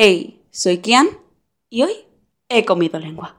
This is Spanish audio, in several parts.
Hey, soy Kian y hoy he comido lengua.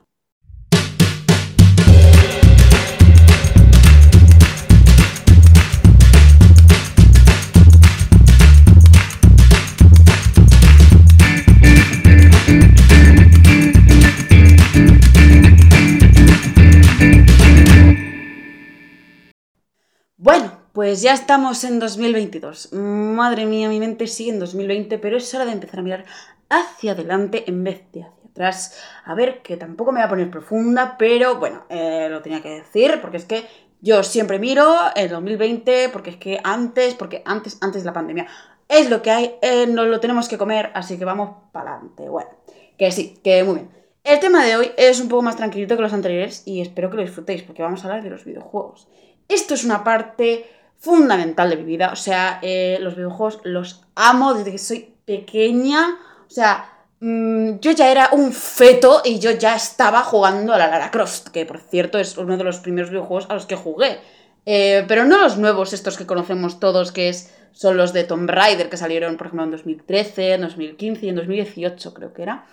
Bueno, pues ya estamos en 2022. Madre mía, mi mente sigue en 2020, pero es hora de empezar a mirar hacia adelante en vez de hacia atrás. A ver, que tampoco me voy a poner profunda, pero bueno, eh, lo tenía que decir, porque es que yo siempre miro el 2020, porque es que antes, porque antes, antes de la pandemia, es lo que hay, eh, nos lo tenemos que comer, así que vamos para adelante. Bueno, que sí, que muy bien. El tema de hoy es un poco más tranquilito que los anteriores y espero que lo disfrutéis, porque vamos a hablar de los videojuegos. Esto es una parte fundamental de mi vida, o sea, eh, los videojuegos los amo desde que soy pequeña o sea, mm, yo ya era un feto y yo ya estaba jugando a la Lara Croft, que por cierto es uno de los primeros videojuegos a los que jugué. Eh, pero no los nuevos, estos que conocemos todos, que es, son los de Tomb Raider, que salieron, por ejemplo, en 2013, en 2015 y en 2018, creo que era.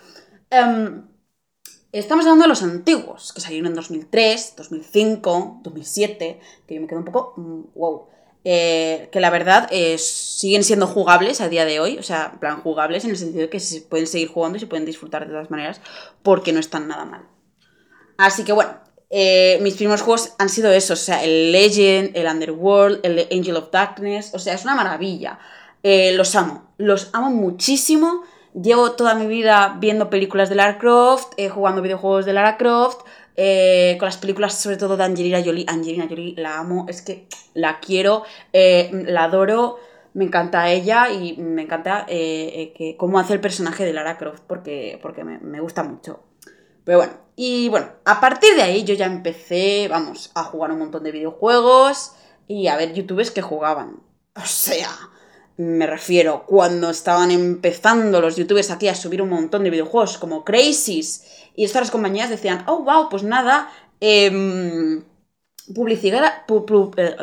Em, estamos hablando de los antiguos, que salieron en 2003, 2005, 2007, que yo me quedo un poco, mm, wow. Eh, que la verdad eh, siguen siendo jugables a día de hoy, o sea, plan jugables en el sentido de que se pueden seguir jugando y se pueden disfrutar de todas maneras porque no están nada mal. Así que bueno, eh, mis primeros juegos han sido esos, o sea, el Legend, el Underworld, el Angel of Darkness, o sea, es una maravilla. los amo, los amo muchísimo. Llevo toda mi vida viendo películas de Lara Croft, jugando videojuegos de Lara Croft, eh, con las películas sobre todo de Angelina Jolie. Angelina Jolie la amo, es que la quiero, eh, la adoro, me encanta ella y me encanta eh, que, cómo hace el personaje de Lara Croft porque, porque me, gusta mucho. Pero bueno, y bueno, a partir de ahí yo ya empecé, vamos, a jugar un montón de videojuegos y a ver youtubers que jugaban. O sea, me refiero, cuando estaban empezando los youtubers aquí a subir un montón de videojuegos como Crazies y estas compañías decían, oh, wow, pues nada, em, publicidad, eh,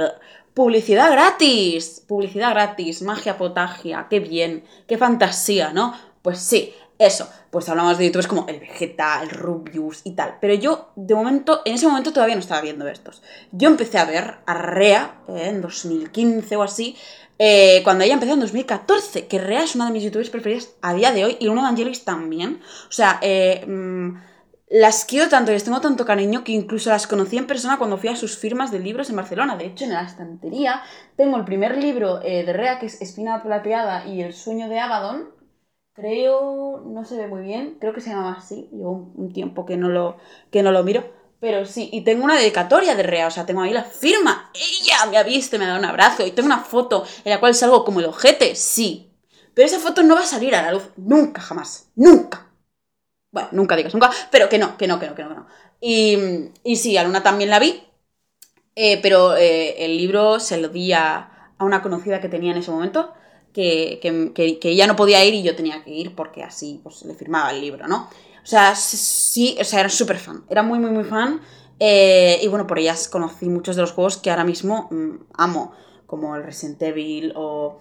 publicidad gratis, publicidad gratis, magia potagia, qué bien, qué fantasía, ¿no? Pues sí, eso, pues hablamos de youtubers como el Vegeta, el Rubius y tal. Pero yo, de momento, en ese momento todavía no estaba viendo estos. Yo empecé a ver a Rea eh, en 2015 o así, eh, cuando ella empezó en 2014, que Rea es una de mis youtubers preferidas a día de hoy y una de Angelis también. O sea, eh, mm, las quiero tanto y les tengo tanto cariño que incluso las conocí en persona cuando fui a sus firmas de libros en Barcelona. De hecho, en la estantería tengo el primer libro eh, de Rea, que es Espina Plateada y El sueño de Abaddon. Creo, no se ve muy bien, creo que se llama así. Llevo un tiempo que no lo, que no lo miro pero sí, y tengo una dedicatoria de Rea, o sea, tengo ahí la firma. Ella me ha visto, me ha dado un abrazo. Y tengo una foto en la cual salgo como el ojete, sí. Pero esa foto no va a salir a la luz nunca, jamás. Nunca. Bueno, nunca digas nunca, pero que no, que no, que no, que no. Que no. Y, y sí, a Luna también la vi, eh, pero eh, el libro se lo di a, a, una conocida que tenía en ese momento, que, que, que, ella no podía ir y yo tenía que ir porque así pues, le firmaba el libro, ¿no? O sea, sí, o sea, era súper fan. Era muy, muy, muy fan. Eh, y bueno, por ellas conocí muchos de los juegos que ahora mismo mm, amo, como el Resident Evil o,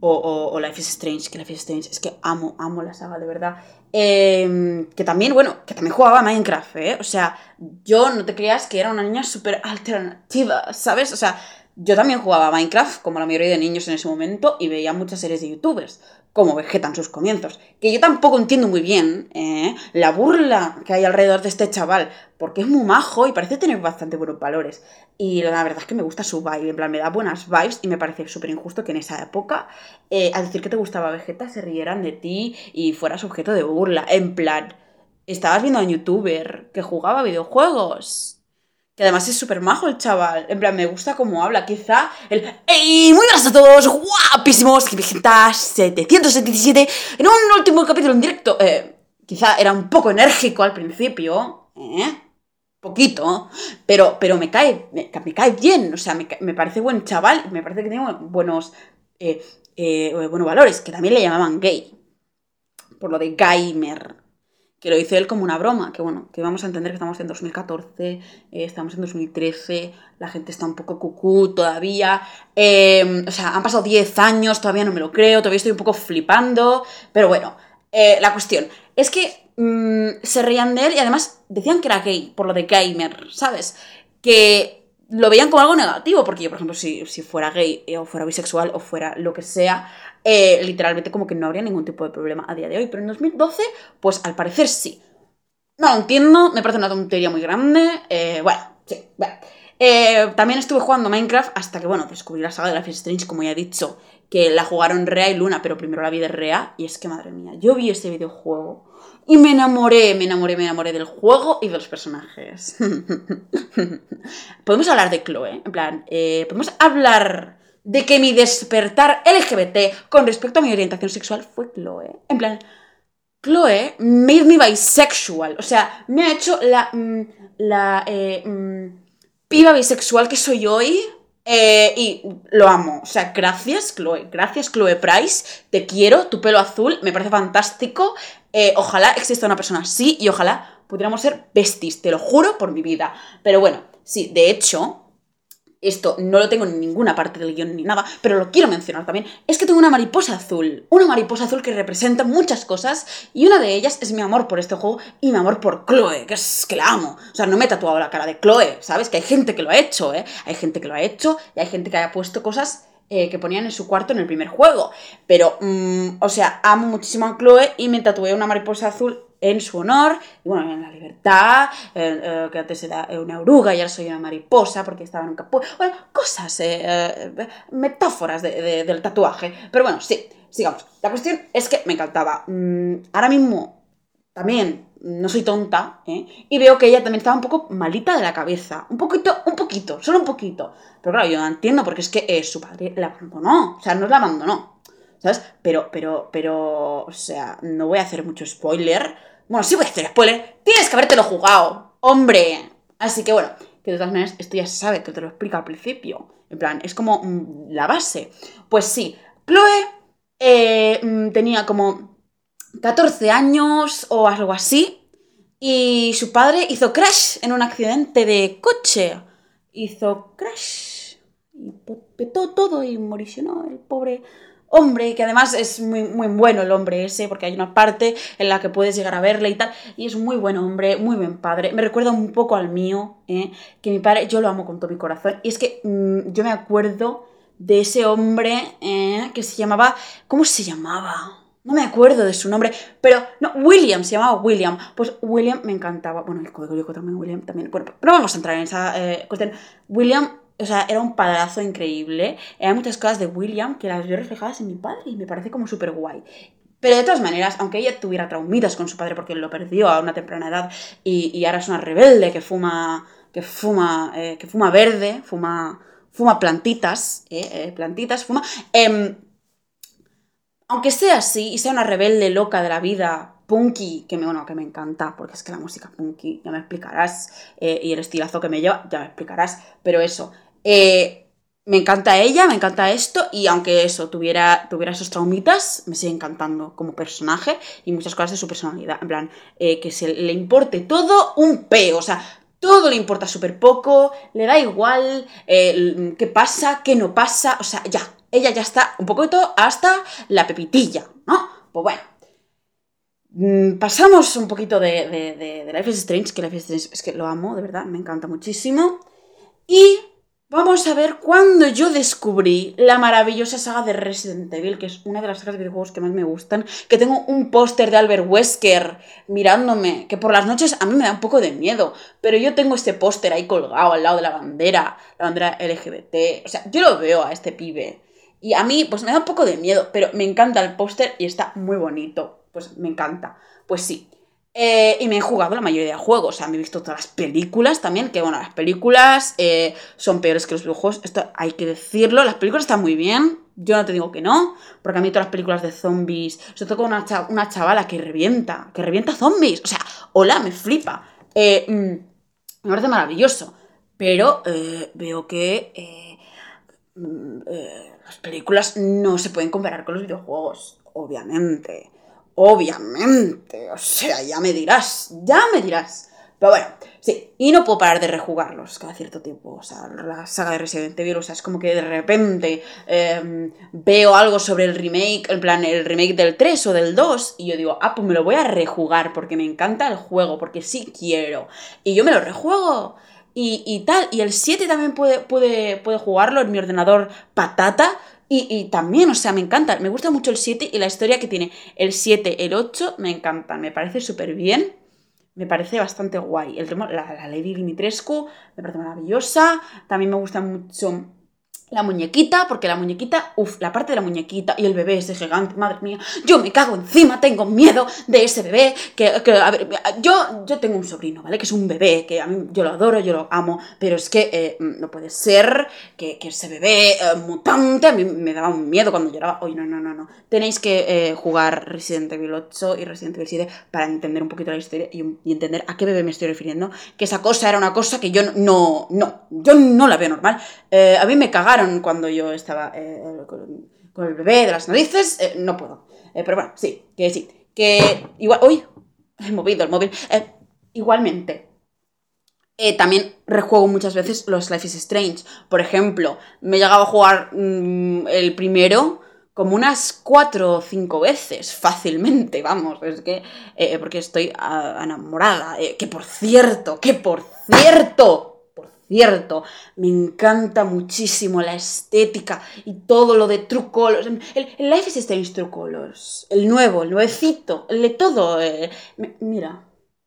o, Life is Strange, que Life is Strange es que amo, amo la saga, de verdad. Em, que también, bueno, que también jugaba Minecraft, ¿eh? O sea, yo no te creas que era una niña súper alternativa, ¿sabes? O sea, yo también jugaba Minecraft, como la mayoría de niños en ese momento, y veía muchas series de youtubers como vegetan sus comienzos. Que yo tampoco entiendo muy bien ¿eh? la burla que hay alrededor de este chaval, porque es muy majo y parece tener bastante buenos valores. Y la verdad es que me gusta su vibe, en plan, me da buenas vibes y me parece súper injusto que en esa época, eh, al decir que te gustaba Vegeta, se rieran de ti y fueras objeto de burla. En plan, estabas viendo a un youtuber que jugaba videojuegos que además es súper majo el chaval. En plan, me gusta cómo habla. Quizá el. ¡Ey! Muy buenas a todos, guapísimos. Que 777. En un último capítulo en directo. Eh, quizá era un poco enérgico al principio. ¿Eh? Poquito. Pero, pero me cae. Me, cae bien. O sea, me, me, parece buen chaval. Me parece que tiene buenos. Eh, eh, buenos valores. Que también le llamaban gay. Por lo de gamer que lo hizo él como una broma, que bueno, que vamos a entender que estamos en 2014, eh, estamos en 2013, la gente está un poco cucú todavía, em, o sea, han pasado 10 años, todavía no me lo creo, todavía estoy un poco flipando, pero bueno, Eh, la cuestión es que mm, se reían de él y además decían que era gay, por lo de gamer, ¿sabes? Que lo veían como algo negativo, porque yo, por ejemplo, si, fuera gay o fuera bisexual o fuera lo que sea, eh, literalmente como que no habría ningún tipo de problema a día de hoy. Pero en 2012, pues al parecer sí. No lo entiendo, me parece una tontería muy grande. Eh, bueno, sí, bueno. Eh, también estuve jugando Minecraft hasta que, bueno, descubrí la saga de Life is Strange, como ya he dicho, que la jugaron Rea y Luna, pero primero la vi de Rea. Y es que, madre mía, yo vi ese videojuego y me enamoré, me enamoré, me enamoré del juego y de los personajes. podemos hablar de Chloe, en plan, eh, podemos hablar de que mi despertar LGBT con respecto a mi orientación sexual fue Chloe. En plan, Chloe made me bisexual. O sea, me ha hecho la, mm, la eh, mm, piba bisexual que soy hoy. Eh, y lo amo. O sea, gracias, Chloe. Gracias, Chloe Price. Te quiero. Tu pelo azul me parece fantástico. Eh, ojalá exista una persona así y ojalá pudiéramos ser besties. Te lo juro por mi vida. Pero bueno, sí, de hecho, esto no lo tengo en ninguna parte del guion ni nada, pero lo quiero mencionar también, es que tengo una mariposa azul, una mariposa azul que representa muchas cosas y una de ellas es mi amor por este juego y mi amor por Chloe, que es que la amo. O sea, no me he tatuado la cara de Chloe, ¿sabes? Que hay gente que lo ha hecho, ¿eh? Hay gente que lo ha hecho y hay gente que haya puesto cosas eh, que ponían en su cuarto en el primer juego. Pero, mm, o sea, amo muchísimo a Chloe y me tatué una mariposa azul en su honor, y bueno, en la libertad, eh, que antes era una oruga y ahora soy una mariposa porque estaba en un capullo, bueno, cosas, eh, eh, metáforas del tatuaje. Pero bueno, sí, sigamos. La cuestión es que me encantaba. Mm, ahora mismo también no soy tonta, y veo que ella también estaba un poco malita de la cabeza. Un poquito, un poquito, solo un poquito. Pero claro, yo no entiendo porque es que su padre la abandonó. O sea, no la abandonó. ¿Sabes? Pero, pero, pero, o sea, no voy a hacer mucho spoiler bueno, sí voy a hacer spoiler. Tienes que habértelo jugado, hombre. Así que bueno, que de todas maneras esto ya se sabe, que te lo explica al principio. En plan, es como mm, la base. Pues sí, Chloe eh, mm, tenía como 14 años o algo así. Y su padre hizo crash en un accidente de coche. Hizo crash. Y petó todo y moricionó el pobre hombre, que además es muy, muy bueno el hombre ese, porque hay una parte en la que puedes llegar a verle y tal, y es muy buen hombre, muy buen padre. Me recuerda un poco al mío, ¿eh? que mi padre, yo lo amo con todo mi corazón, y es que mm, yo me acuerdo de ese hombre ¿eh? que se llamaba, ¿cómo se llamaba? No me acuerdo de su nombre, pero no, William, se llamaba William. Pues William me encantaba. Bueno, el código también, William también. Bueno, no vamos a entrar en esa eh, cuestión. William o sea, era un padrazo increíble. Hay muchas cosas de William que las veo reflejadas en mi padre y me parece como súper guay. Pero de todas maneras, aunque ella tuviera traumitas con su padre porque lo perdió a una temprana edad y, ahora es una rebelde que fuma, que fuma, eh, que fuma verde, fuma, fuma plantitas, eh, eh, plantitas, fuma. Em, aunque sea así y sea una rebelde loca de la vida, punky, que me, bueno, que me encanta, porque es que la música punky, ya me explicarás, y el estilazo que me lleva, ya me explicarás, pero eso, eh, me encanta ella, me encanta esto, y aunque eso tuviera, tuviera esos traumitas, me sigue encantando como personaje y muchas cosas de su personalidad. En plan, eh, que se le importe todo un peo, o sea, todo le importa súper poco, le da igual eh, qué pasa, qué no pasa, o sea, ya, ella ya está un poquito hasta la pepitilla, ¿no? Pues bueno. Mm, pasamos un poquito de, de, de Life is Strange, que Life is Strange es que lo amo, de verdad, me encanta muchísimo. Y Vamos a ver cuando yo descubrí la maravillosa saga de Resident Evil, que es una de las sagas de videojuegos que más me gustan, que tengo un póster de Albert Wesker mirándome, que por las noches a mí me da un poco de miedo, pero yo tengo este póster ahí colgado al lado de la bandera, la bandera LGBT, o sea, yo lo veo a este pibe. Y a mí, pues me da un poco de miedo, pero me encanta el póster y está muy bonito. Pues me encanta. Pues sí, eh, y me he jugado la mayoría de juegos. O sea, me he visto todas las películas también. Que bueno, las películas eh, son peores que los videojuegos. Esto hay que decirlo. Las películas están muy bien. Yo no te digo que no. Porque a mí todas las películas de zombies. Todo con una, una chavala que revienta. Que revienta zombies. O sea, hola, me flipa. Eh, mm, me parece maravilloso. Pero veo que mm, las películas no se pueden comparar con los videojuegos. Obviamente. Obviamente, o sea, ya me dirás, ya me dirás. Pero bueno, sí. Y no puedo parar de rejugarlos cada cierto tiempo. O sea, la saga de Resident Evil, o sea, es como que de repente em, veo algo sobre el remake, en plan, el remake del 3 o del 2, y yo digo, ah, pues me lo voy a rejugar porque me encanta el juego, porque sí quiero. Y yo me lo rejuego. Y, y tal, y el 7 también puede, puede, puede jugarlo en mi ordenador patata, y, también, o sea, me encanta, me gusta mucho el 7 y la historia que tiene el 7, el 8, me encanta, me parece súper bien, me parece bastante guay. El, la, la Lady Dimitrescu me parece maravillosa, también me gusta mucho la muñequita, porque la muñequita, uff, la parte de la muñequita y el bebé ese gigante, madre mía, yo me cago encima, tengo miedo de ese bebé, que, a ver, yo, yo tengo un sobrino, ¿vale? Que es un bebé, que a mí yo lo adoro, yo lo amo, pero es que eh, no puede ser que, ese bebé eh, mutante a mí me daba un miedo cuando lloraba, oye, no, no, no, no, tenéis que eh, jugar Resident Evil 8 y Resident Evil 7 para entender un poquito la historia y, entender a qué bebé me estoy refiriendo, que esa cosa era una cosa que yo no, no, yo no la veo normal, a mí me cagaron cuando yo estaba eh, con, el bebé de las narices, eh, no puedo. Eh, pero bueno, sí, que sí. Que igual. Uy, he movido el móvil. igualmente. también rejuego muchas veces los Life is Strange. Por ejemplo, me he llegado a jugar mm, el primero como unas cuatro o cinco veces, fácilmente, vamos, es que, porque estoy ah, enamorada, que por cierto, que por cierto, cierto, me encanta muchísimo la estética y todo lo de True Colors. El, Life is Strange True Colors, el nuevo, el nuevecito, el de todo. Eh, mira,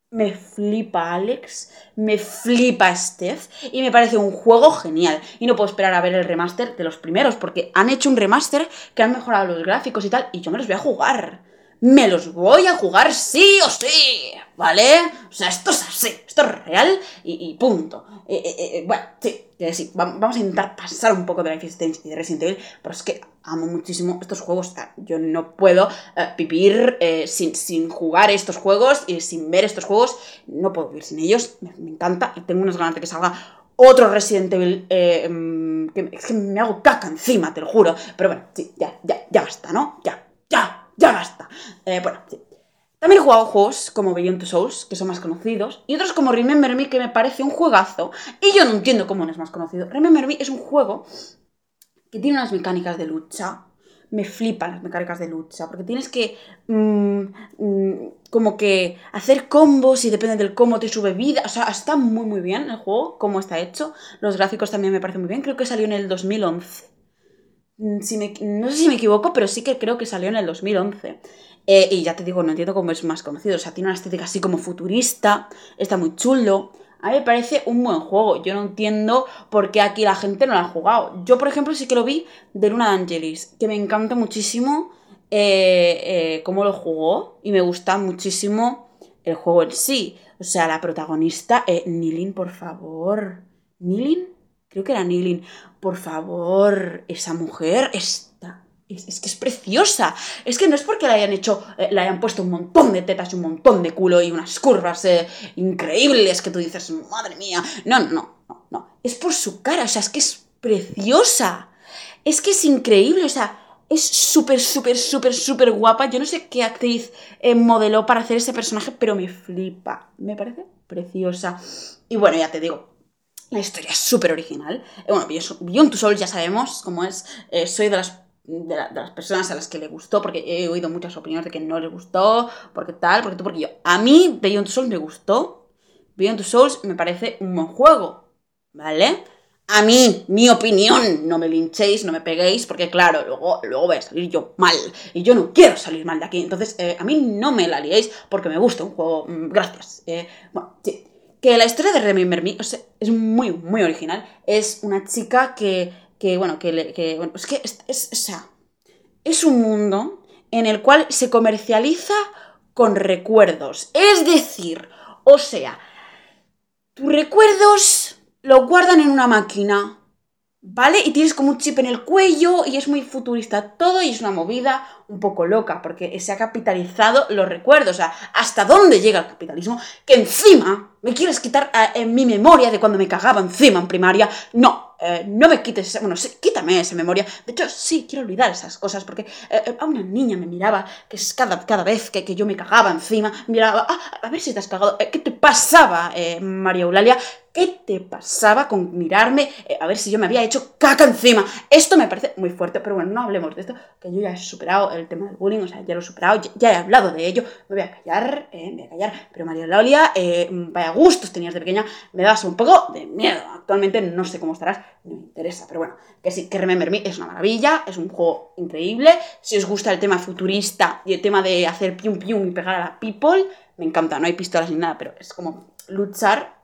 me flipa Alex, me flipa Steph y me parece un juego genial. Y no puedo esperar a ver el remaster de los primeros porque han hecho un remaster que han mejorado los gráficos y tal y yo me los voy a jugar me los voy a jugar sí o sí, ¿vale? O sea, esto es así, esto es real y, punto. Eh, eh, eh, bueno, sí, sí, vamos a intentar pasar un poco de Life is y de Resident Evil, pero es que amo muchísimo estos juegos. Yo no puedo vivir sin, sin, jugar estos juegos y sin ver estos juegos. No puedo vivir sin ellos, me, encanta y tengo unas ganas de que salga otro Resident Evil. Mm, es que me hago caca encima, te lo juro. Pero bueno, sí, ya, ya, ya basta, ¿no? Ya, ya ya basta. Eh, bueno, sí. También he jugado juegos como Beyond Two Souls, que son más conocidos, y otros como Remember Me, que me parece un juegazo, y yo no entiendo cómo no es más conocido. Remember Me es un juego que tiene unas mecánicas de lucha. Me flipan las mecánicas de lucha, porque tienes que mm, mm, como que hacer combos y depende del cómo te sube vida. O sea, está muy muy bien el juego, cómo está hecho. Los gráficos también me parecen muy bien. Creo que salió en el 2011. Mm, no sé si me equivoco, pero sí que creo que salió en el 2011. Eh, y ya te digo, no entiendo cómo es más conocido. O sea, tiene una estética así como futurista, está muy chulo. A mí me parece un buen juego. Yo no entiendo por qué aquí la gente no lo ha jugado. Yo, por ejemplo, sí que lo vi de Luna de Angelis, que me encanta muchísimo eh, eh, cómo lo jugó y me gusta muchísimo el juego en sí. O sea, la protagonista, Nilin, por favor. ¿Nilin? Creo que era Nilin por favor, esa mujer está... Es, que es preciosa. Es que no es porque le hayan hecho, eh, le hayan puesto un montón de tetas y un montón de culo y unas curvas eh, increíbles que tú dices, madre mía. No, no, no, no. Es por su cara, o sea, es que es preciosa. Es que es increíble, o sea, es súper, súper, súper, súper guapa. Yo no sé qué actriz eh, modeló para hacer ese personaje, pero me flipa. Me parece preciosa. Y bueno, ya te digo, la historia es súper original. Bueno, Beyond Two Souls ya sabemos cómo es. Soy de las, de, las personas a las que le gustó, porque he oído muchas opiniones de que no le gustó, porque tal, porque tú, porque yo. A mí Beyond Two Souls me gustó. Beyond Two Souls me parece un buen juego, ¿vale? A mí, mi opinión, no me linchéis, no me peguéis, porque claro, luego, luego voy a salir yo mal. Y yo no quiero salir mal de aquí. Entonces, eh, a mí no me la liéis porque me gusta un juego. Mm, gracias. bueno, sí que la historia de Remember Me es muy, muy original. Es una chica que, que bueno, que, que bueno, es que es, es, o sea, es un mundo en el cual se comercializa con recuerdos. Es decir, o sea, tus recuerdos los guardan en una máquina ¿Vale? Y tienes como un chip en el cuello y es muy futurista todo y es una movida un poco loca porque se ha capitalizado los recuerdos. O sea, ¿hasta dónde llega el capitalismo? Que encima me quieres quitar en mi memoria de cuando me cagaba encima en primaria. No, eh, no me quites esa, bueno, sí, quítame esa memoria. De hecho, sí, quiero olvidar esas cosas, porque eh, a una niña me miraba, que cada, cada vez que, que yo me cagaba encima, miraba, ah, a ver si te has cagado, ¿qué te pasaba, María Eulalia? ¿Qué te pasaba con mirarme eh, a ver si yo me había hecho caca encima? Esto me parece muy fuerte, pero bueno, no hablemos de esto, que yo ya he superado el tema del bullying, o sea, ya lo he superado, ya, he hablado de ello, me voy a callar, eh, me voy a callar, pero María Laulia, eh, vaya gustos tenías de pequeña, me das un poco de miedo. Actualmente no sé cómo estarás, no me interesa, pero bueno, que sí, que Remember Me es una maravilla, es un juego increíble, si os gusta el tema futurista y el tema de hacer pium pium y pegar a la people, me encanta, no hay pistolas ni nada, pero es como luchar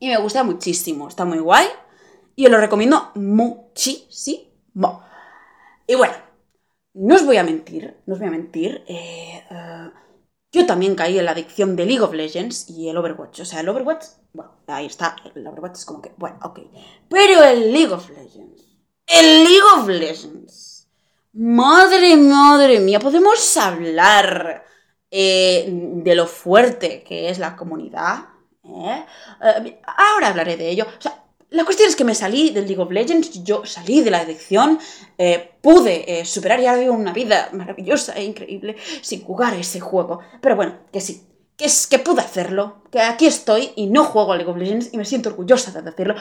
y me gusta muchísimo, está muy guay y os lo recomiendo muchísimo. Y bueno, no os voy a mentir, no os voy a mentir, eh, eh, yo también caí en la adicción de League of Legends y el Overwatch. O sea, el Overwatch, bueno, ahí está, el Overwatch es como que, bueno, ok. Pero el League of Legends, el League of Legends, madre, madre mía, podemos hablar eh, de lo fuerte que es la comunidad ¿Eh? ¿Eh? ahora hablaré de ello. O sea, la cuestión es que me salí del League of Legends, yo salí de la adicción, eh, pude superar y ahora vivo una vida maravillosa e increíble sin jugar ese juego. Pero bueno, que sí, que es que pude hacerlo, que aquí estoy y no juego a League of Legends y me siento orgullosa de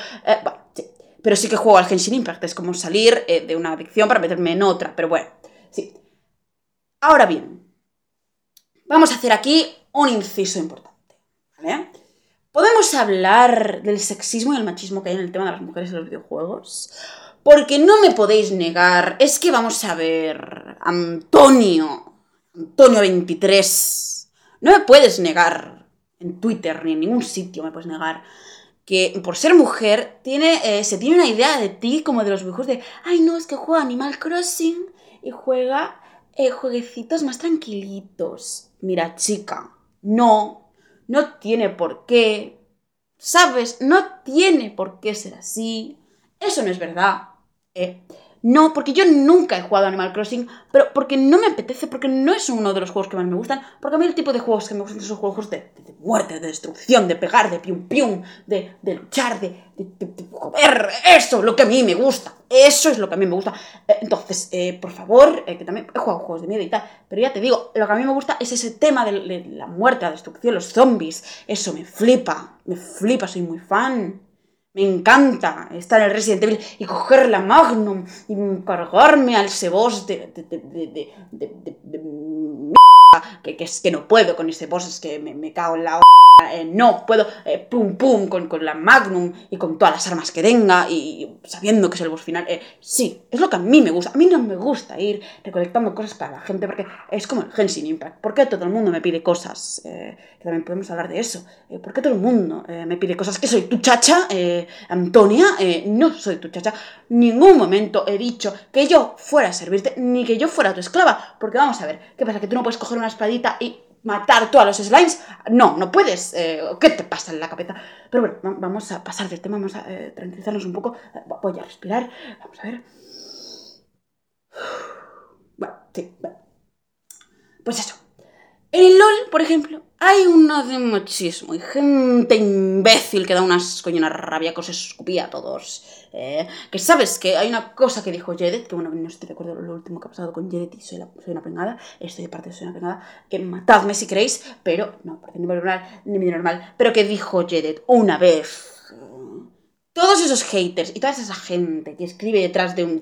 sí, pero sí que juego al Genshin Impact, es como salir de una adicción para meterme en otra, pero bueno, sí. Ahora bien, vamos a hacer aquí un inciso importante, ¿vale? ¿Podemos hablar del sexismo y el machismo que hay en el tema de las mujeres en los videojuegos? Porque no me podéis negar, es que vamos a ver, Antonio, Antonio 23, no me puedes negar en Twitter ni en ningún sitio me puedes negar que por ser mujer tiene, eh, se tiene una idea de ti como de los videojuegos de, ay no, es que juega Animal Crossing y juega eh, jueguecitos más tranquilitos. Mira chica, no, no tiene por qué. ¿Sabes? No tiene por qué ser así. Eso no es verdad. Eh, no, porque yo nunca he jugado Animal Crossing, pero porque no me apetece, porque no es uno de los juegos que más me gustan, porque a mí el tipo de juegos que me gustan son juegos de, muerte, de destrucción, de pegar, de pium pium, de, de luchar, de, de, joder, eso, lo que a mí me gusta, eso es lo que a mí me gusta. Eh, entonces, eh, por favor, eh, que también he jugado juegos de miedo y tal, pero ya te digo, lo que a mí me gusta es ese tema de, de la muerte, la destrucción, los zombies, eso me flipa, me flipa, soy muy fan. Me encanta estar en el Resident Evil y coger la Magnum y cargarme al ese boss de, de, de, que, que, es que no puedo con ese boss, es que me, me cago en la eh, no puedo, eh, pum pum, con, con, la Magnum y con todas las armas que tenga y, sabiendo que es el boss final. Eh, sí, es lo que a mí me gusta. A mí no me gusta ir recolectando cosas para la gente porque es como el Genshin Impact. ¿Por qué todo el mundo me pide cosas? que también podemos hablar de eso. ¿Por qué todo el mundo me pide cosas? ¿Que soy tu chacha, Antonia? no soy tu chacha. Ningún momento he dicho que yo fuera a servirte ni que yo fuera tu esclava. Porque vamos a ver, ¿qué pasa? Que tú no puedes coger una espadita y matar todos los slimes. No, no puedes. Eh, ¿Qué te pasa en la cabeza? Pero bueno, vamos a pasar del tema, vamos a eh, tranquilizarnos un poco. Voy a respirar. Vamos a ver. Bueno, sí, bueno. Pues eso. En el LOL, por ejemplo, hay uno de muchísimo y gente imbécil que da unas coñonas rabia que os escupía a todos. Eh, que sabes que hay una cosa que dijo Jedet, que bueno, no estoy de acuerdo lo último que ha pasado con Jedet y soy, una pringada, estoy de parte de soy una pringada, que matadme si queréis, pero, no, parte ni normal, ni normal, pero que dijo Jedet una vez todos esos haters y toda esa gente que escribe detrás de un,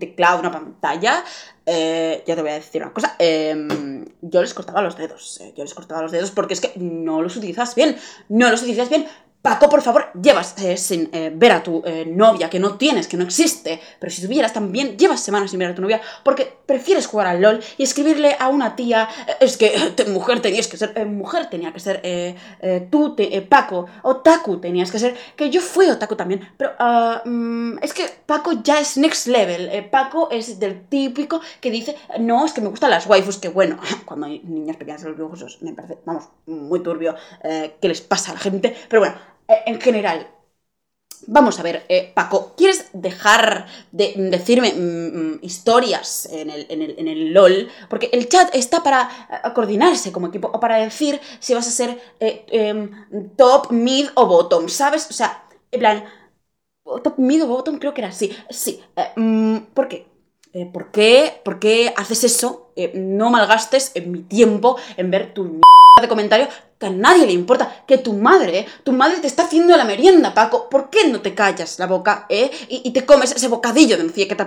teclado, de una pantalla, eh, ya te voy a decir una cosa, em, yo les cortaba los dedos, eh, yo les cortaba los dedos porque es que no los utilizas bien, no los utilizas bien Paco, por favor, llevas eh, sin eh, ver a tu eh, novia, que no tienes, que no existe, pero si tuvieras también, llevas semanas sin ver a tu novia, porque prefieres jugar al LOL y escribirle a una tía, es que mujer tenías que ser, mujer tenía que ser, tú, te, Paco, otaku tenías que ser, que yo fui otaku también, pero mm, es que Paco ya es next level, Paco es del típico que dice, no, es que me gustan las waifus, que bueno, cuando hay niñas pequeñas los dibujos, me parece, vamos, muy turbio, qué les pasa a la gente, pero bueno, eh, en general, Vamos a ver, eh, Paco, ¿quieres dejar de decirme mm, mm, historias en el, en, el, LOL? Porque el chat está para eh, coordinarse como equipo o para decir si vas a ser em, top, mid o bottom, ¿sabes? O sea, en plan, Top Middle Bottom creo que era así. Sí. eh, mm, ¿Por qué? Eh, ¿por qué? ¿Por qué haces eso? Eh, no malgastes en mi tiempo en ver tu de comentario que a nadie le importa. Que tu madre, tu madre te está haciendo la merienda, Paco. ¿Por qué no te callas la boca, eh? Y, te comes ese bocadillo de que te,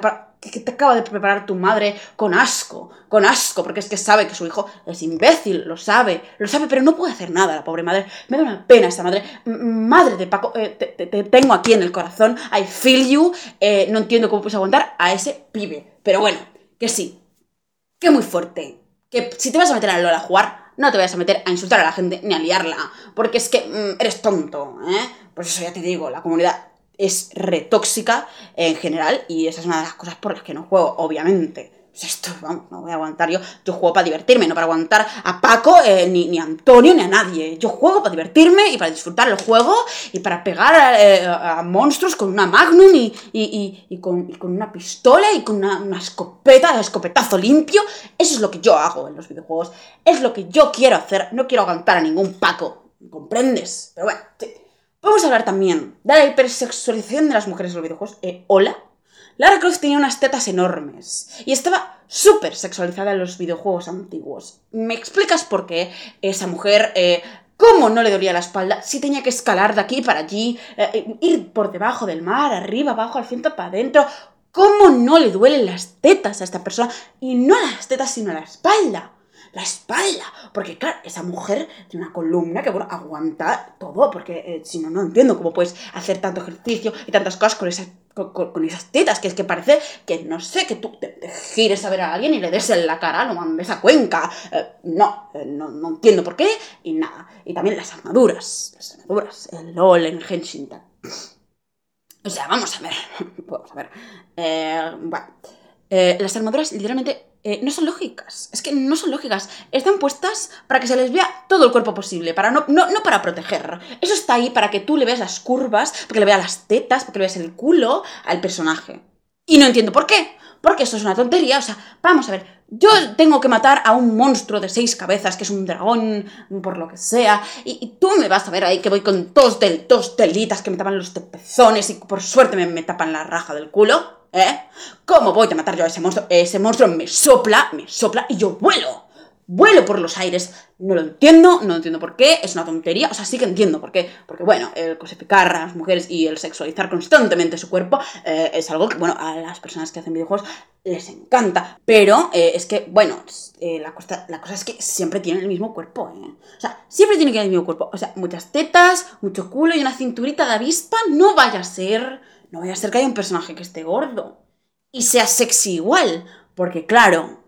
acaba de preparar tu madre con asco. Con asco, porque es que sabe que su hijo es imbécil, lo sabe. Lo sabe, pero no puede hacer nada, la pobre madre. Me da una pena esa madre. Madre de Paco, eh, te, te- te tengo aquí en el corazón. I feel you. Eh, no entiendo cómo puedes aguantar a ese pibe. Pero bueno, que sí, que muy fuerte. Que si te vas a meter a LOL a jugar, no te vayas a meter a insultar a la gente ni a liarla. Porque es que mm, eres tonto, ¿eh? Pues eso ya te digo, la comunidad es retóxica en general y esa es una de las cosas por las que no juego, obviamente. Esto, vamos, no voy a aguantar yo. Yo juego para divertirme, no para aguantar a Paco, eh, ni, a Antonio, ni a nadie. Yo juego para divertirme y para disfrutar el juego y para pegar eh, a, monstruos con una Magnum y, y, y- con, con una pistola y con una, una escopeta, escopetazo limpio. Eso es lo que yo hago en los videojuegos. Es lo que yo quiero hacer. No quiero aguantar a ningún Paco. ¿Comprendes? Pero bueno, sí. Vamos a hablar también de la hipersexualización de las mujeres en los videojuegos. Eh, Hola. Lara Croft tenía unas tetas enormes y estaba súper sexualizada en los videojuegos antiguos. ¿Me explicas por qué esa mujer, eh, cómo no le dolía la espalda si tenía que escalar de aquí para allí, eh, ir por debajo del mar, arriba, abajo, al centro, para adentro? ¿Cómo no le duelen las tetas a esta persona? Y no las tetas, sino la espalda la espalda. Porque, claro, esa mujer tiene una columna que, bueno, aguanta todo. Porque eh, si no, no entiendo cómo puedes hacer tanto ejercicio y tantas cosas con esas, con, esas tetas. Que es que parece que, no sé, que tú te, gires a ver a alguien y le des en la cara, lo mandes a Cuenca. Eh, no, eh, no, no entiendo por qué y nada. Y también las armaduras. Las armaduras. El LOL en Genshin Impact. O sea, vamos a ver. Vamos a ver. Eh, bueno. Eh, las armaduras literalmente eh, no son lógicas. Es que no son lógicas. Están puestas para que se les vea todo el cuerpo posible. Para no, no, no para proteger. Eso está ahí para que tú le veas las curvas, para que le veas las tetas, para que le veas el culo al personaje. Y no entiendo por qué. Porque eso es una tontería. O sea, vamos a ver. Yo tengo que matar a un monstruo de seis cabezas, que es un dragón, por lo que sea. Y, tú me vas a ver ahí que voy con dos, del, dos telitas que me tapan los pezones y por suerte me, me tapan la raja del culo. ¿Eh? ¿Cómo voy a matar yo a ese monstruo? Ese monstruo me sopla, me sopla y yo vuelo. Vuelo por los aires. No lo entiendo, no entiendo por qué, es una tontería. O sea, sí que entiendo por qué. Porque, bueno, el cosificar a las mujeres y el sexualizar constantemente su cuerpo eh, es algo que, bueno, a las personas que hacen videojuegos les encanta. Pero eh, es que, bueno, eh, la, cosa, la cosa es que siempre tienen el mismo cuerpo, ¿eh? O sea, siempre tienen que tener el mismo cuerpo. O sea, muchas tetas, mucho culo y una cinturita de avispa. No vaya a ser, no vaya a ser que haya un personaje que esté gordo y sea sexy igual. Porque, claro,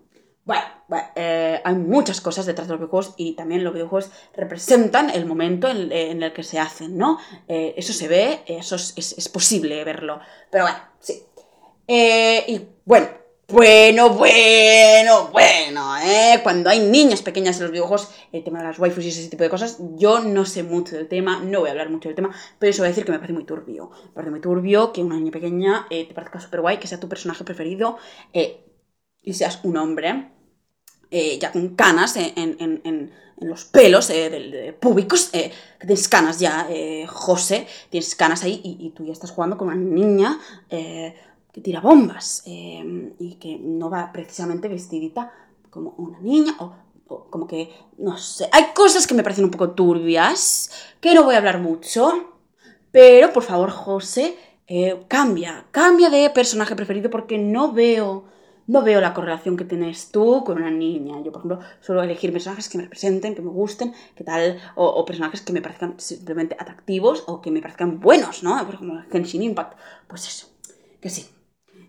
bueno, bueno, eh, hay muchas cosas detrás de los videojuegos y también los videojuegos representan el momento en, el que se hacen, ¿no? Eh, eso se ve, eso es, es- es posible verlo. Pero bueno, sí. Eh, y bueno, bueno, bueno, bueno, ¿eh? Cuando hay niñas pequeñas en los videojuegos, el tema de las waifus y ese tipo de cosas, yo no sé mucho del tema, no voy a hablar mucho del tema, pero eso voy a decir que me parece muy turbio. Me parece muy turbio que una niña pequeña eh, te parezca súper guay, que sea tu personaje preferido eh, y seas un hombre eh, ya con canas en, en- en- en- los pelos eh, de, de púbicos, eh, que tienes canas ya, eh, José, tienes canas ahí y, tú ya estás jugando con una niña eh, que tira bombas eh, y que no va precisamente vestidita como una niña o, como que, no sé, hay cosas que me parecen un poco turbias, que no voy a hablar mucho, pero por favor, José, eh, cambia, cambia de personaje preferido porque no veo, no veo la correlación que tienes tú con una niña. Yo, por ejemplo, suelo elegir personajes que me representen, que me gusten, que tal, o, personajes que me parezcan simplemente atractivos o que me parezcan buenos, ¿no? Por ejemplo, Genshin Impact, pues eso, que sí.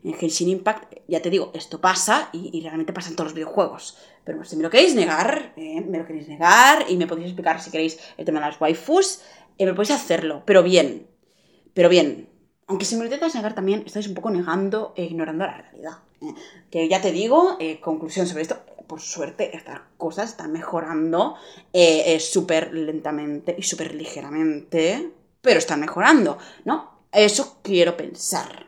En Genshin Impact, ya te digo, esto pasa y, y realmente pasa en todos los videojuegos. Pero si me lo queréis negar, eh, me lo queréis negar y me podéis explicar si queréis el tema de las waifus, eh, me podéis hacerlo, pero bien. Pero bien. Aunque si me lo intentas negar también, estáis un poco negando e ignorando la realidad. Que ya te digo, eh, conclusión sobre esto, por suerte estas cosas están mejorando eh, eh, súper lentamente y súper ligeramente, pero están mejorando, ¿no? Eso quiero pensar.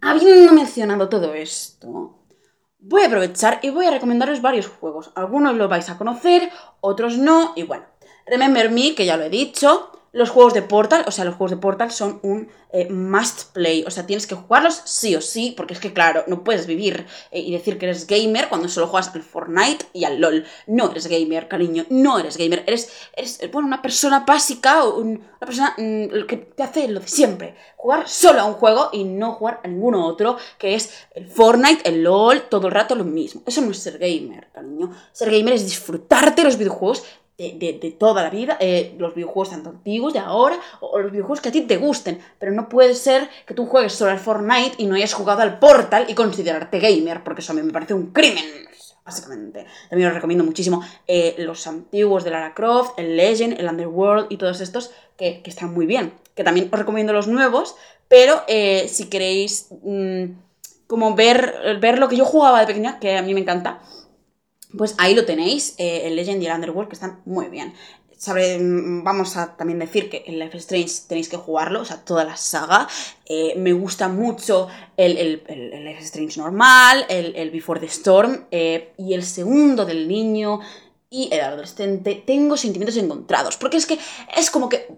Habiendo mencionado todo esto, voy a aprovechar y voy a recomendaros varios juegos. Algunos los vais a conocer, otros no, y bueno, Remember Me, que ya lo he dicho, los juegos de Portal, o sea, los juegos de Portal son un eh, must play, o sea, tienes que jugarlos sí o sí, porque es que, claro, no puedes vivir eh, y decir que eres gamer cuando solo juegas al Fortnite y al LOL. No eres gamer, cariño, no eres gamer, eres, eres bueno, una persona básica, una persona mm, que te hace lo de siempre, jugar solo a un juego y no jugar a ninguno otro, que es el Fortnite, el LOL, todo el rato lo mismo. Eso no es ser gamer, cariño. Ser gamer es disfrutarte los videojuegos de, toda la vida, eh, los videojuegos tanto antiguos de ahora, o, los videojuegos que a ti te gusten, pero no puede ser que tú juegues solo al Fortnite y no hayas jugado al Portal y considerarte gamer, porque eso a mí me parece un crimen, básicamente. También os recomiendo muchísimo eh, los antiguos de Lara Croft, el Legend, el Underworld y todos estos que, están muy bien. Que también os recomiendo los nuevos, pero eh, si queréis mm, como ver, ver lo que yo jugaba de pequeña, que a mí me encanta, pues ahí lo tenéis, eh, el Legend y el Underworld, que están muy bien. Mm, vamos a también decir que en Life Strange tenéis que jugarlo, o sea, toda la saga. Eh, me gusta mucho el, el, Life Strange normal, el, Before the Storm eh, y el segundo del niño y el adolescente. Tengo sentimientos encontrados, porque es que es como que...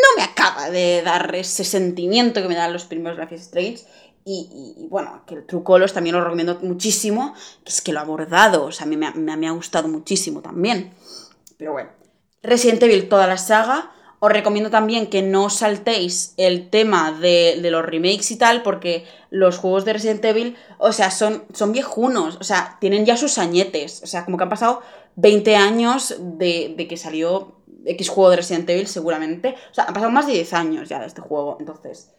No me acaba de dar ese sentimiento que me dan los primeros Life Strange. Y, bueno, que el True Colors también lo recomiendo muchísimo, que es que lo ha abordado, o sea, a mí me, me, ha gustado muchísimo también. Pero bueno, Resident Evil, toda la saga. Os recomiendo también que no saltéis el tema de, los remakes y tal, porque los juegos de Resident Evil, o sea, son, son viejunos, o sea, tienen ya sus añetes, o sea, como que han pasado 20 años de, de que salió X juego de Resident Evil, seguramente. O sea, han pasado más de 10 años ya de este juego, entonces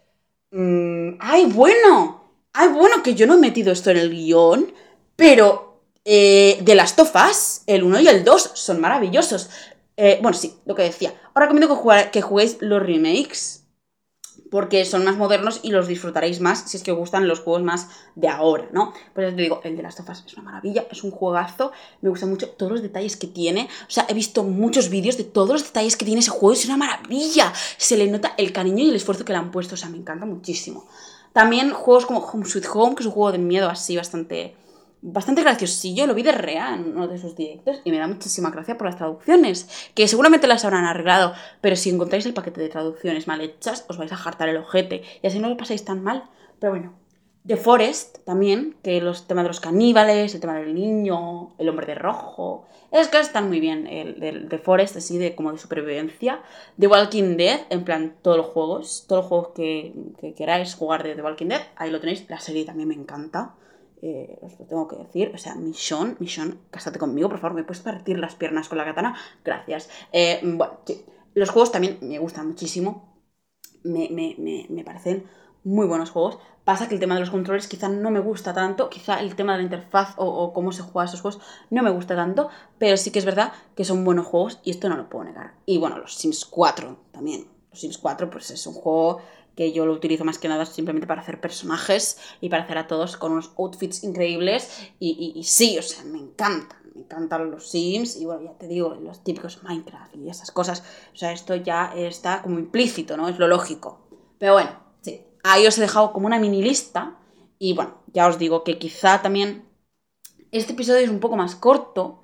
Mm, ¡Ay, bueno! ¡Ay, bueno! Que yo no he metido esto en el guion, pero eh, de las tofas, el 1 y el 2 son maravillosos. Eh, bueno, sí, lo que decía. Ahora recomiendo que, que juguéis los remakes porque son más modernos y los disfrutaréis más si es que os gustan los juegos más de ahora, ¿no? Pues te digo, el de las tofas es una maravilla, es un juegazo, me gustan mucho todos los detalles que tiene, o sea, he visto muchos vídeos de todos los detalles que tiene ese juego, es una maravilla, se le nota el cariño y el esfuerzo que le han puesto, o sea, me encanta muchísimo. También juegos como Home Sweet Home, que es un juego de miedo así bastante bastante graciosillo, lo vi de real en uno de sus directos y me da muchísima gracia por las traducciones, que seguramente las habrán arreglado, pero si encontráis el paquete de traducciones mal hechas, os vais a jartar el ojete y así no lo pasáis tan mal. Pero bueno, The Forest también, que los temas de los caníbales, el tema del niño, el hombre de rojo, es que están muy bien. El, The Forest, así de como de supervivencia. The Walking Dead, en plan todos los juegos, todos los juegos que queráis jugar de The Walking Dead, ahí lo tenéis. La serie también me encanta eh, os lo tengo que decir, o sea, Michonne, Michonne, cásate conmigo, por favor, ¿me puedes partir las piernas con la katana? Gracias. Eh, bueno, sí. los juegos también me gustan muchísimo, me, me, me, me, parecen muy buenos juegos. Pasa que el tema de los controles quizá no me gusta tanto, quizá el tema de la interfaz o, o cómo se juega esos juegos no me gusta tanto, pero sí que es verdad que son buenos juegos y esto no lo puedo negar. Y bueno, los Sims 4 también. Los Sims 4 pues es un juego que yo lo utilizo más que nada simplemente para hacer personajes y para hacer a todos con unos outfits increíbles. Y, sí, o sea, me encantan, me encantan los Sims y bueno, ya te digo, los típicos Minecraft y esas cosas. O sea, esto ya está como implícito, ¿no? Es lo lógico. Pero bueno, sí, ahí os he dejado como una mini lista y bueno, ya os digo que quizá también este episodio es un poco más corto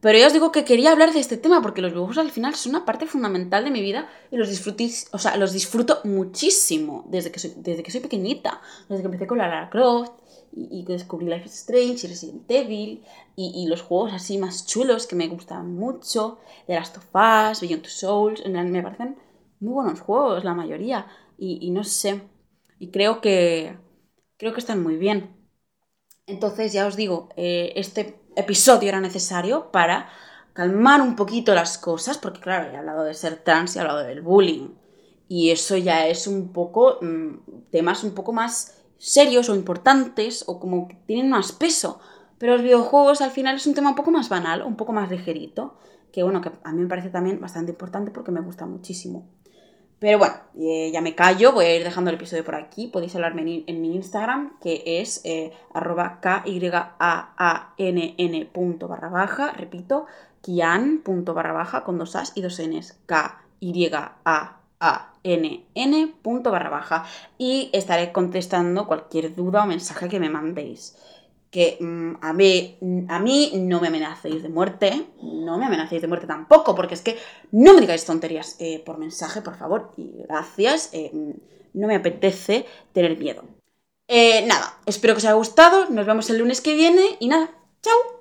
pero ya os digo que quería hablar de este tema porque los videojuegos al final son una parte fundamental de mi vida y los disfrutís, o sea, los disfruto muchísimo desde que soy, desde que soy pequeñita, desde que empecé con la Lara Croft y, que descubrí Life is Strange y Resident Evil y, los juegos así más chulos que me gustan mucho, The Last of Us, Beyond Two Souls, me parecen muy buenos juegos la mayoría y, y no sé, y creo que creo que están muy bien. Entonces ya os digo, eh, este episodio era necesario para calmar un poquito las cosas, porque claro, he hablado de ser trans y he hablado del bullying. Y eso ya es un poco mm, temas un poco más serios o importantes o como que tienen más peso. Pero los videojuegos al final es un tema un poco más banal, un poco más ligerito, que bueno, que a mí me parece también bastante importante porque me gusta muchísimo. Pero bueno, eh, ya me callo, voy a ir dejando el episodio por aquí. Podéis hablarme en, mi Instagram, que es eh, arroba n punto barra baja, repito, kian punto barra baja con dos as y dos n's, k y a a n n punto barra baja y estaré contestando cualquier duda o mensaje que me mandéis. Que mm, a, mí, a mí no me amenacéis de muerte, no me amenacéis de muerte tampoco, porque es que no me digáis tonterías eh, por mensaje, por favor, y gracias, eh, no me apetece tener miedo. Eh, nada, espero que os haya gustado, nos vemos el lunes que viene y nada, chao.